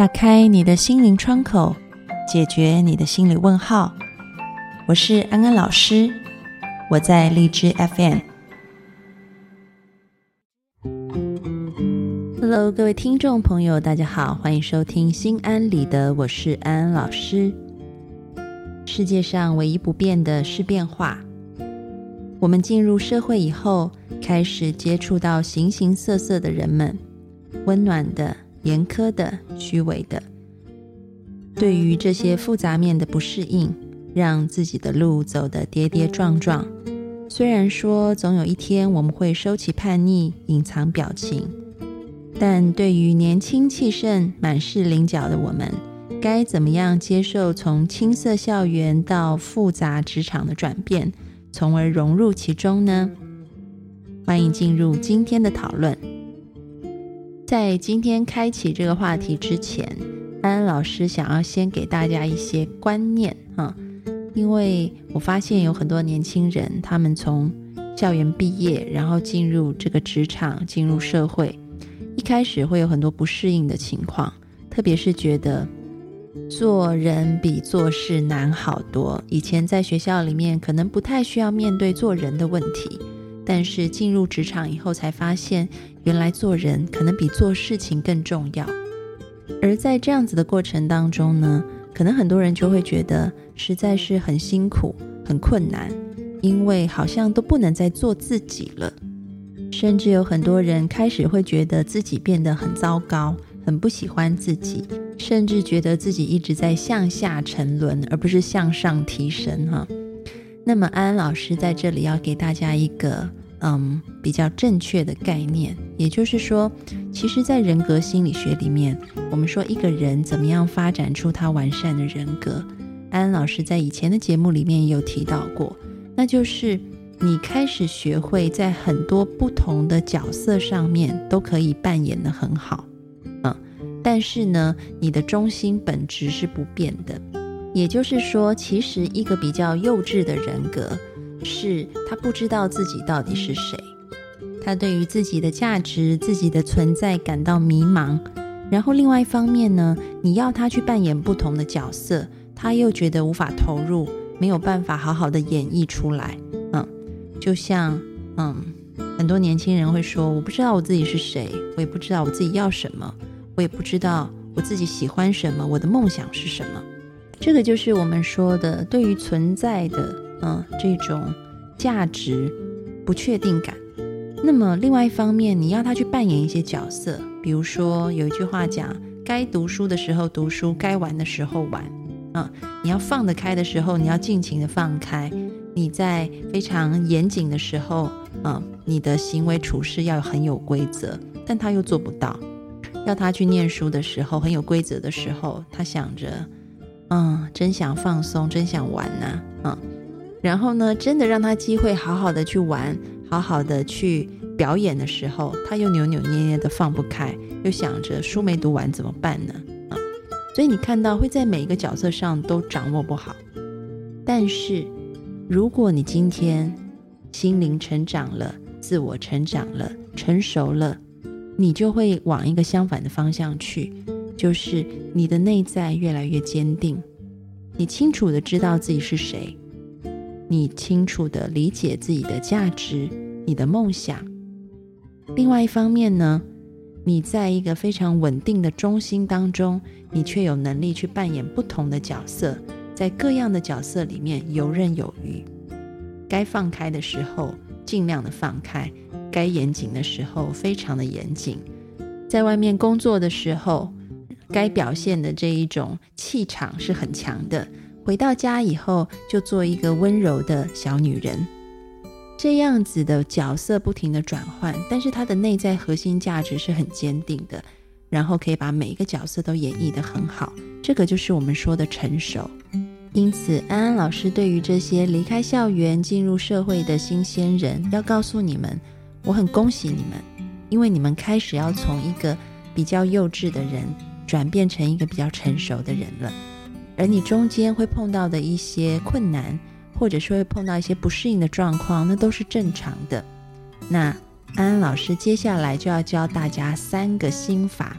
打开你的心灵窗口，解决你的心理问号。我是安安老师，我在荔枝 FM。Hello，各位听众朋友，大家好，欢迎收听心安理得，我是安安老师。世界上唯一不变的是变化。我们进入社会以后，开始接触到形形色色的人们，温暖的。严苛的、虚伪的，对于这些复杂面的不适应，让自己的路走得跌跌撞撞。虽然说总有一天我们会收起叛逆，隐藏表情，但对于年轻气盛、满是棱角的我们，该怎么样接受从青涩校园到复杂职场的转变，从而融入其中呢？欢迎进入今天的讨论。在今天开启这个话题之前，安安老师想要先给大家一些观念啊，因为我发现有很多年轻人，他们从校园毕业，然后进入这个职场，进入社会，一开始会有很多不适应的情况，特别是觉得做人比做事难好多。以前在学校里面，可能不太需要面对做人的问题。但是进入职场以后，才发现原来做人可能比做事情更重要。而在这样子的过程当中呢，可能很多人就会觉得实在是很辛苦、很困难，因为好像都不能再做自己了。甚至有很多人开始会觉得自己变得很糟糕，很不喜欢自己，甚至觉得自己一直在向下沉沦，而不是向上提升。哈，那么安安老师在这里要给大家一个。嗯，比较正确的概念，也就是说，其实，在人格心理学里面，我们说一个人怎么样发展出他完善的人格，安安老师在以前的节目里面也有提到过，那就是你开始学会在很多不同的角色上面都可以扮演的很好，嗯，但是呢，你的中心本质是不变的，也就是说，其实一个比较幼稚的人格。是他不知道自己到底是谁，他对于自己的价值、自己的存在感到迷茫。然后另外一方面呢，你要他去扮演不同的角色，他又觉得无法投入，没有办法好好的演绎出来。嗯，就像嗯，很多年轻人会说：“我不知道我自己是谁，我也不知道我自己要什么，我也不知道我自己喜欢什么，我的梦想是什么。”这个就是我们说的对于存在的。嗯，这种价值不确定感。那么，另外一方面，你要他去扮演一些角色，比如说有一句话讲：该读书的时候读书，该玩的时候玩。嗯，你要放得开的时候，你要尽情的放开；你在非常严谨的时候，嗯，你的行为处事要很有规则。但他又做不到。要他去念书的时候，很有规则的时候，他想着：嗯，真想放松，真想玩呐，嗯。然后呢，真的让他机会好好的去玩，好好的去表演的时候，他又扭扭捏捏的放不开，又想着书没读完怎么办呢？啊，所以你看到会在每一个角色上都掌握不好。但是，如果你今天心灵成长了，自我成长了，成熟了，你就会往一个相反的方向去，就是你的内在越来越坚定，你清楚的知道自己是谁。你清楚的理解自己的价值，你的梦想。另外一方面呢，你在一个非常稳定的中心当中，你却有能力去扮演不同的角色，在各样的角色里面游刃有余。该放开的时候尽量的放开，该严谨的时候非常的严谨。在外面工作的时候，该表现的这一种气场是很强的。回到家以后，就做一个温柔的小女人，这样子的角色不停的转换，但是她的内在核心价值是很坚定的，然后可以把每一个角色都演绎的很好，这个就是我们说的成熟。因此，安安老师对于这些离开校园进入社会的新鲜人，要告诉你们，我很恭喜你们，因为你们开始要从一个比较幼稚的人，转变成一个比较成熟的人了。而你中间会碰到的一些困难，或者说会碰到一些不适应的状况，那都是正常的。那安安老师接下来就要教大家三个心法，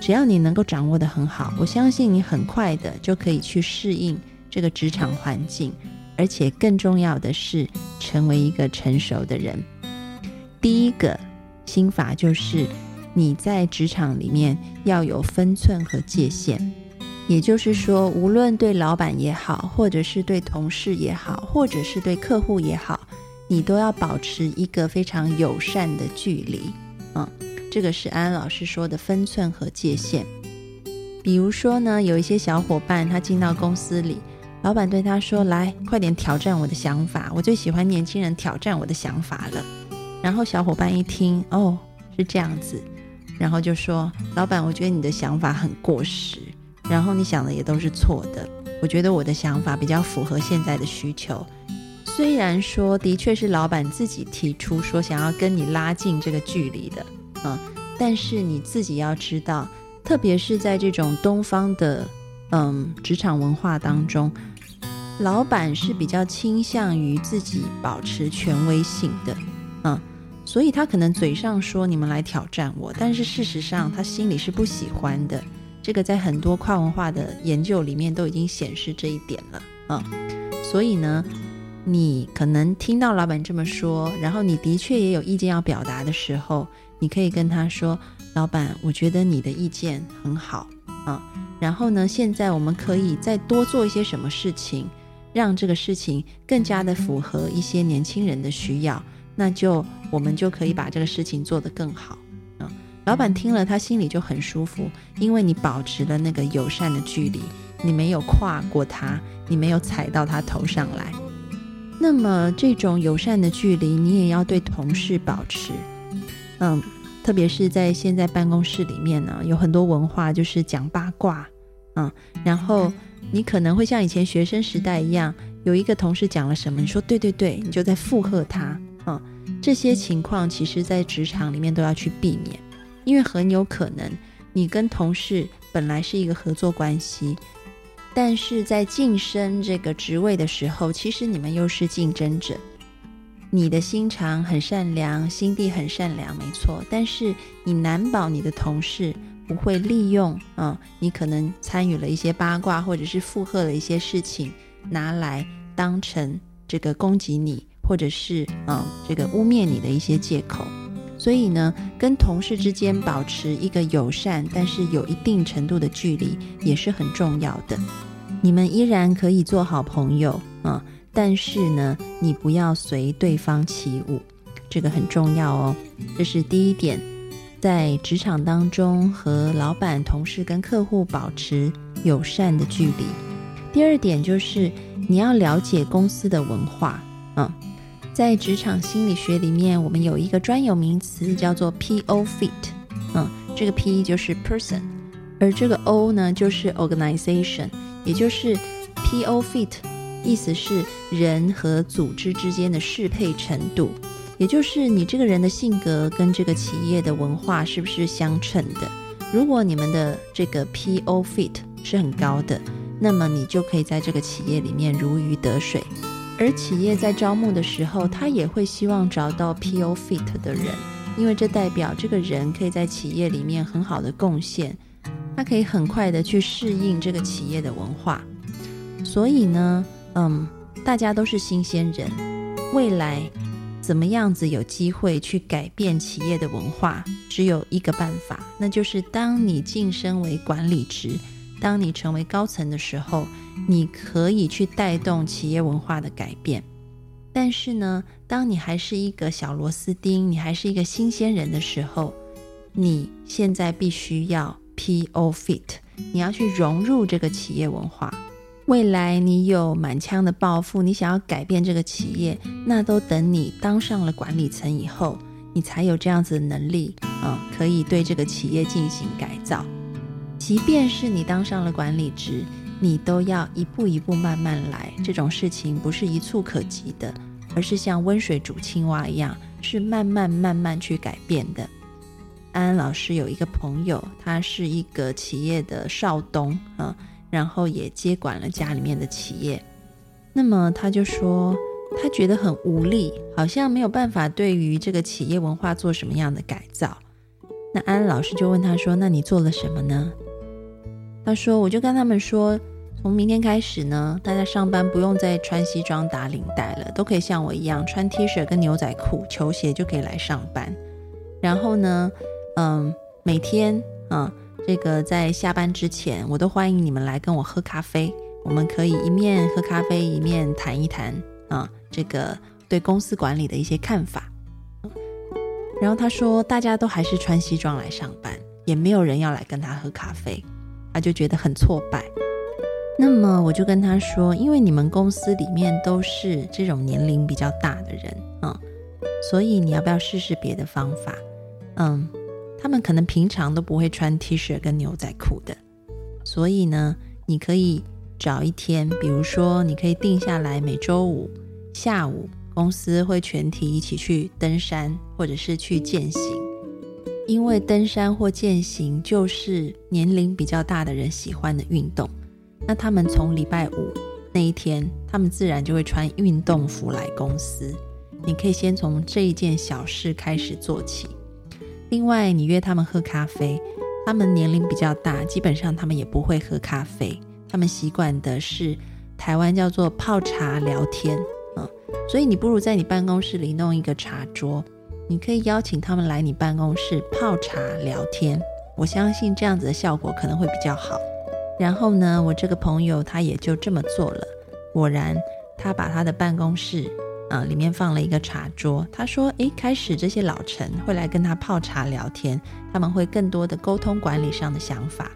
只要你能够掌握的很好，我相信你很快的就可以去适应这个职场环境，而且更重要的是成为一个成熟的人。第一个心法就是你在职场里面要有分寸和界限，也就是说，无论对老板也好，或者是对同事也好，或者是对客户也好，你都要保持一个非常友善的距离。嗯。这个是安安老师说的分寸和界限。比如说呢，有一些小伙伴他进到公司里，老板对他说：“来，快点挑战我的想法，我最喜欢年轻人挑战我的想法了。”然后小伙伴一听，哦，是这样子，然后就说：“老板，我觉得你的想法很过时，然后你想的也都是错的。我觉得我的想法比较符合现在的需求。虽然说的确是老板自己提出说想要跟你拉近这个距离的。”嗯，但是你自己要知道，特别是在这种东方的嗯职场文化当中，老板是比较倾向于自己保持权威性的，嗯，所以他可能嘴上说你们来挑战我，但是事实上他心里是不喜欢的。这个在很多跨文化的研究里面都已经显示这一点了，嗯，所以呢，你可能听到老板这么说，然后你的确也有意见要表达的时候。你可以跟他说：“老板，我觉得你的意见很好啊。然后呢，现在我们可以再多做一些什么事情，让这个事情更加的符合一些年轻人的需要。那就我们就可以把这个事情做得更好。”老板听了，他心里就很舒服，因为你保持了那个友善的距离，你没有跨过他，你没有踩到他头上来。那么这种友善的距离，你也要对同事保持。嗯，特别是在现在办公室里面呢，有很多文化就是讲八卦，嗯，然后你可能会像以前学生时代一样，有一个同事讲了什么，你说对对对，你就在附和他，嗯，这些情况其实在职场里面都要去避免，因为很有可能你跟同事本来是一个合作关系，但是在晋升这个职位的时候，其实你们又是竞争者。你的心肠很善良，心地很善良，没错。但是你难保你的同事不会利用，嗯，你可能参与了一些八卦，或者是附和了一些事情，拿来当成这个攻击你，或者是嗯，这个污蔑你的一些借口。所以呢，跟同事之间保持一个友善，但是有一定程度的距离，也是很重要的。你们依然可以做好朋友，啊。但是呢，你不要随对方起舞，这个很重要哦。这是第一点，在职场当中和老板、同事跟客户保持友善的距离。第二点就是你要了解公司的文化。嗯，在职场心理学里面，我们有一个专有名词叫做 P.O. Fit。嗯，这个 P 就是 Person，而这个 O 呢就是 Organization，也就是 P.O. Fit。意思是人和组织之间的适配程度，也就是你这个人的性格跟这个企业的文化是不是相称的。如果你们的这个 P.O. fit 是很高的，那么你就可以在这个企业里面如鱼得水。而企业在招募的时候，他也会希望找到 P.O. fit 的人，因为这代表这个人可以在企业里面很好的贡献，他可以很快的去适应这个企业的文化。所以呢。嗯，大家都是新鲜人，未来怎么样子有机会去改变企业的文化，只有一个办法，那就是当你晋升为管理职，当你成为高层的时候，你可以去带动企业文化的改变。但是呢，当你还是一个小螺丝钉，你还是一个新鲜人的时候，你现在必须要 P.O. fit，你要去融入这个企业文化。未来你有满腔的抱负，你想要改变这个企业，那都等你当上了管理层以后，你才有这样子的能力啊，可以对这个企业进行改造。即便是你当上了管理职，你都要一步一步慢慢来。这种事情不是一蹴可及的，而是像温水煮青蛙一样，是慢慢慢慢去改变的。安安老师有一个朋友，他是一个企业的少东啊。然后也接管了家里面的企业，那么他就说，他觉得很无力，好像没有办法对于这个企业文化做什么样的改造。那安安老师就问他说：“那你做了什么呢？”他说：“我就跟他们说，从明天开始呢，大家上班不用再穿西装打领带了，都可以像我一样穿 T 恤跟牛仔裤、球鞋就可以来上班。然后呢，嗯，每天啊，这个在下班之前，我都欢迎你们来跟我喝咖啡，我们可以一面喝咖啡，一面谈一谈啊，这个对公司管理的一些看法。”然后他说，大家都还是穿西装来上班，也没有人要来跟他喝咖啡，他就觉得很挫败。那么我就跟他说，因为你们公司里面都是这种年龄比较大的人啊，所以你要不要试试别的方法？嗯，他们可能平常都不会穿 T 恤跟牛仔裤的，所以呢，你可以找一天，比如说你可以定下来，每周五下午。公司会全体一起去登山，或者是去践行，因为登山或践行就是年龄比较大的人喜欢的运动。那他们从礼拜五那一天，他们自然就会穿运动服来公司。你可以先从这一件小事开始做起。另外，你约他们喝咖啡，他们年龄比较大，基本上他们也不会喝咖啡，他们习惯的是台湾叫做泡茶聊天。嗯所以你不如在你办公室里弄一个茶桌，你可以邀请他们来你办公室泡茶聊天。我相信这样子的效果可能会比较好。然后呢，我这个朋友他也就这么做了。果然，他把他的办公室啊里面放了一个茶桌。他说：“诶，开始这些老臣会来跟他泡茶聊天，他们会更多的沟通管理上的想法。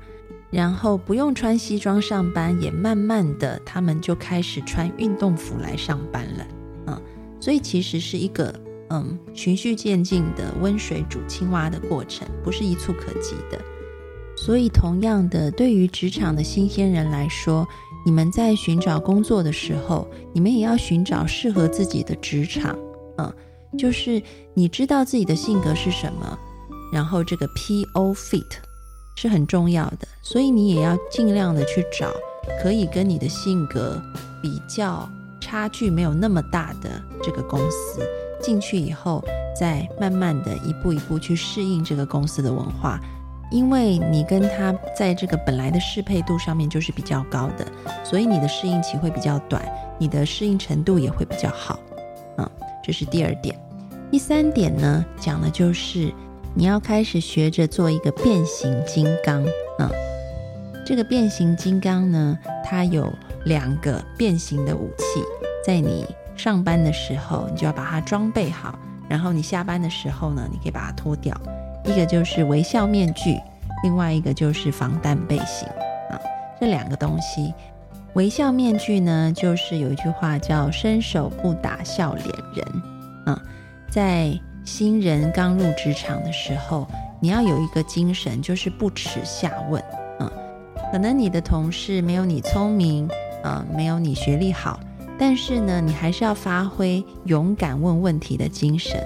然后不用穿西装上班，也慢慢的他们就开始穿运动服来上班了。”嗯所以其实是一个嗯循序渐进的温水煮青蛙的过程，不是一蹴可及的。所以同样的，对于职场的新鲜人来说，你们在寻找工作的时候，你们也要寻找适合自己的职场。嗯，就是你知道自己的性格是什么，然后这个 P O fit 是很重要的。所以你也要尽量的去找可以跟你的性格比较。差距没有那么大的这个公司进去以后，再慢慢的一步一步去适应这个公司的文化，因为你跟他在这个本来的适配度上面就是比较高的，所以你的适应期会比较短，你的适应程度也会比较好。嗯，这是第二点。第三点呢，讲的就是你要开始学着做一个变形金刚。嗯，这个变形金刚呢，它有两个变形的武器。在你上班的时候，你就要把它装备好；然后你下班的时候呢，你可以把它脱掉。一个就是微笑面具，另外一个就是防弹背心啊。这两个东西，微笑面具呢，就是有一句话叫“伸手不打笑脸人”啊。在新人刚入职场的时候，你要有一个精神，就是不耻下问啊。可能你的同事没有你聪明啊，没有你学历好。但是呢，你还是要发挥勇敢问问题的精神，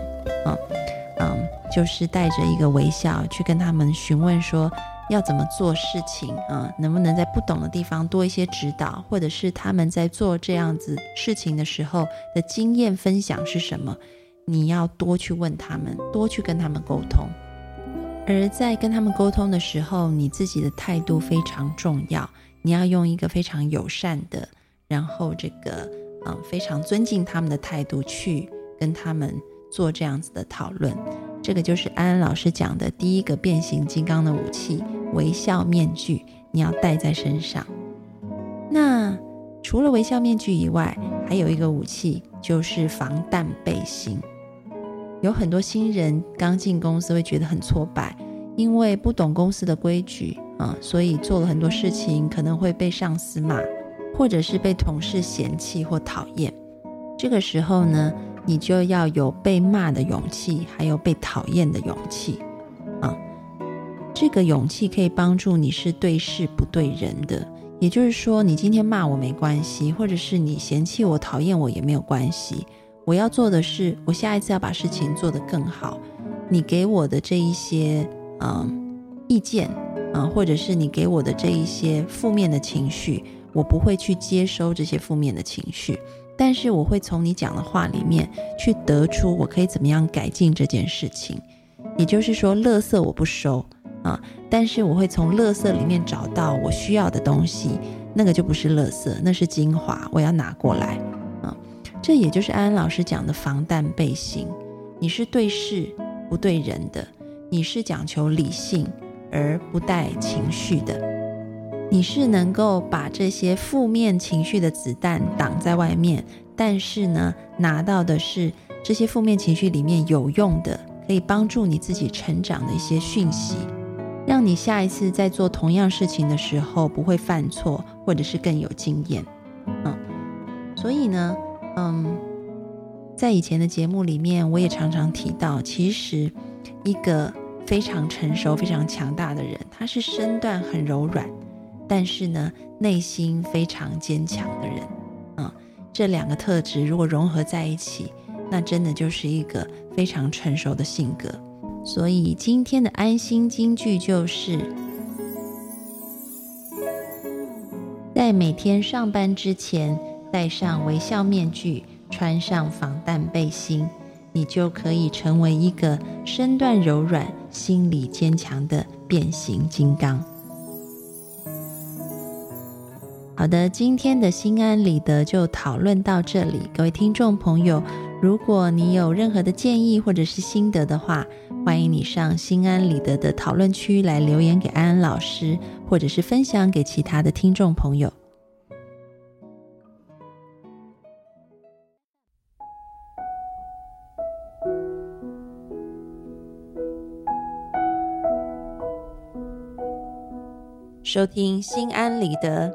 嗯嗯，就是带着一个微笑去跟他们询问说要怎么做事情啊，能不能在不懂的地方多一些指导，或者是他们在做这样子事情的时候的经验分享是什么？你要多去问他们，多去跟他们沟通。而在跟他们沟通的时候，你自己的态度非常重要，你要用一个非常友善的，然后这个。嗯，非常尊敬他们的态度去跟他们做这样子的讨论，这个就是安安老师讲的第一个变形金刚的武器——微笑面具，你要戴在身上。那除了微笑面具以外，还有一个武器就是防弹背心。有很多新人刚进公司会觉得很挫败，因为不懂公司的规矩啊，所以做了很多事情可能会被上司骂。或者是被同事嫌弃或讨厌，这个时候呢，你就要有被骂的勇气，还有被讨厌的勇气啊。这个勇气可以帮助你是对事不对人的，也就是说，你今天骂我没关系，或者是你嫌弃我、讨厌我也没有关系。我要做的是，我下一次要把事情做得更好。你给我的这一些嗯意见啊，或者是你给我的这一些负面的情绪。我不会去接收这些负面的情绪，但是我会从你讲的话里面去得出我可以怎么样改进这件事情。也就是说，垃圾我不收啊，但是我会从垃圾里面找到我需要的东西，那个就不是垃圾，那是精华，我要拿过来啊。这也就是安安老师讲的防弹背心，你是对事不对人的，你是讲求理性而不带情绪的，你是能够把这些负面情绪的子弹挡在外面，但是呢，拿到的是这些负面情绪里面有用的。可以帮助你自己成长的一些讯息，让你下一次在做同样事情的时候不会犯错，或者是更有经验。嗯，所以呢，嗯，在以前的节目里面，我也常常提到，其实一个非常成熟、非常强大的人，他是身段很柔软，但是呢，内心非常坚强的人。嗯，这两个特质如果融合在一起。那真的就是一个非常成熟的性格，所以今天的安心金句就是：在每天上班之前戴上微笑面具，穿上防弹背心，你就可以成为一个身段柔软、心理坚强的变形金刚。好的，今天的心安理得就讨论到这里，各位听众朋友。如果你有任何的建议或者是心得的话，欢迎你上心安理得的讨论区来留言给安安老师，或者是分享给其他的听众朋友。收听心安理得，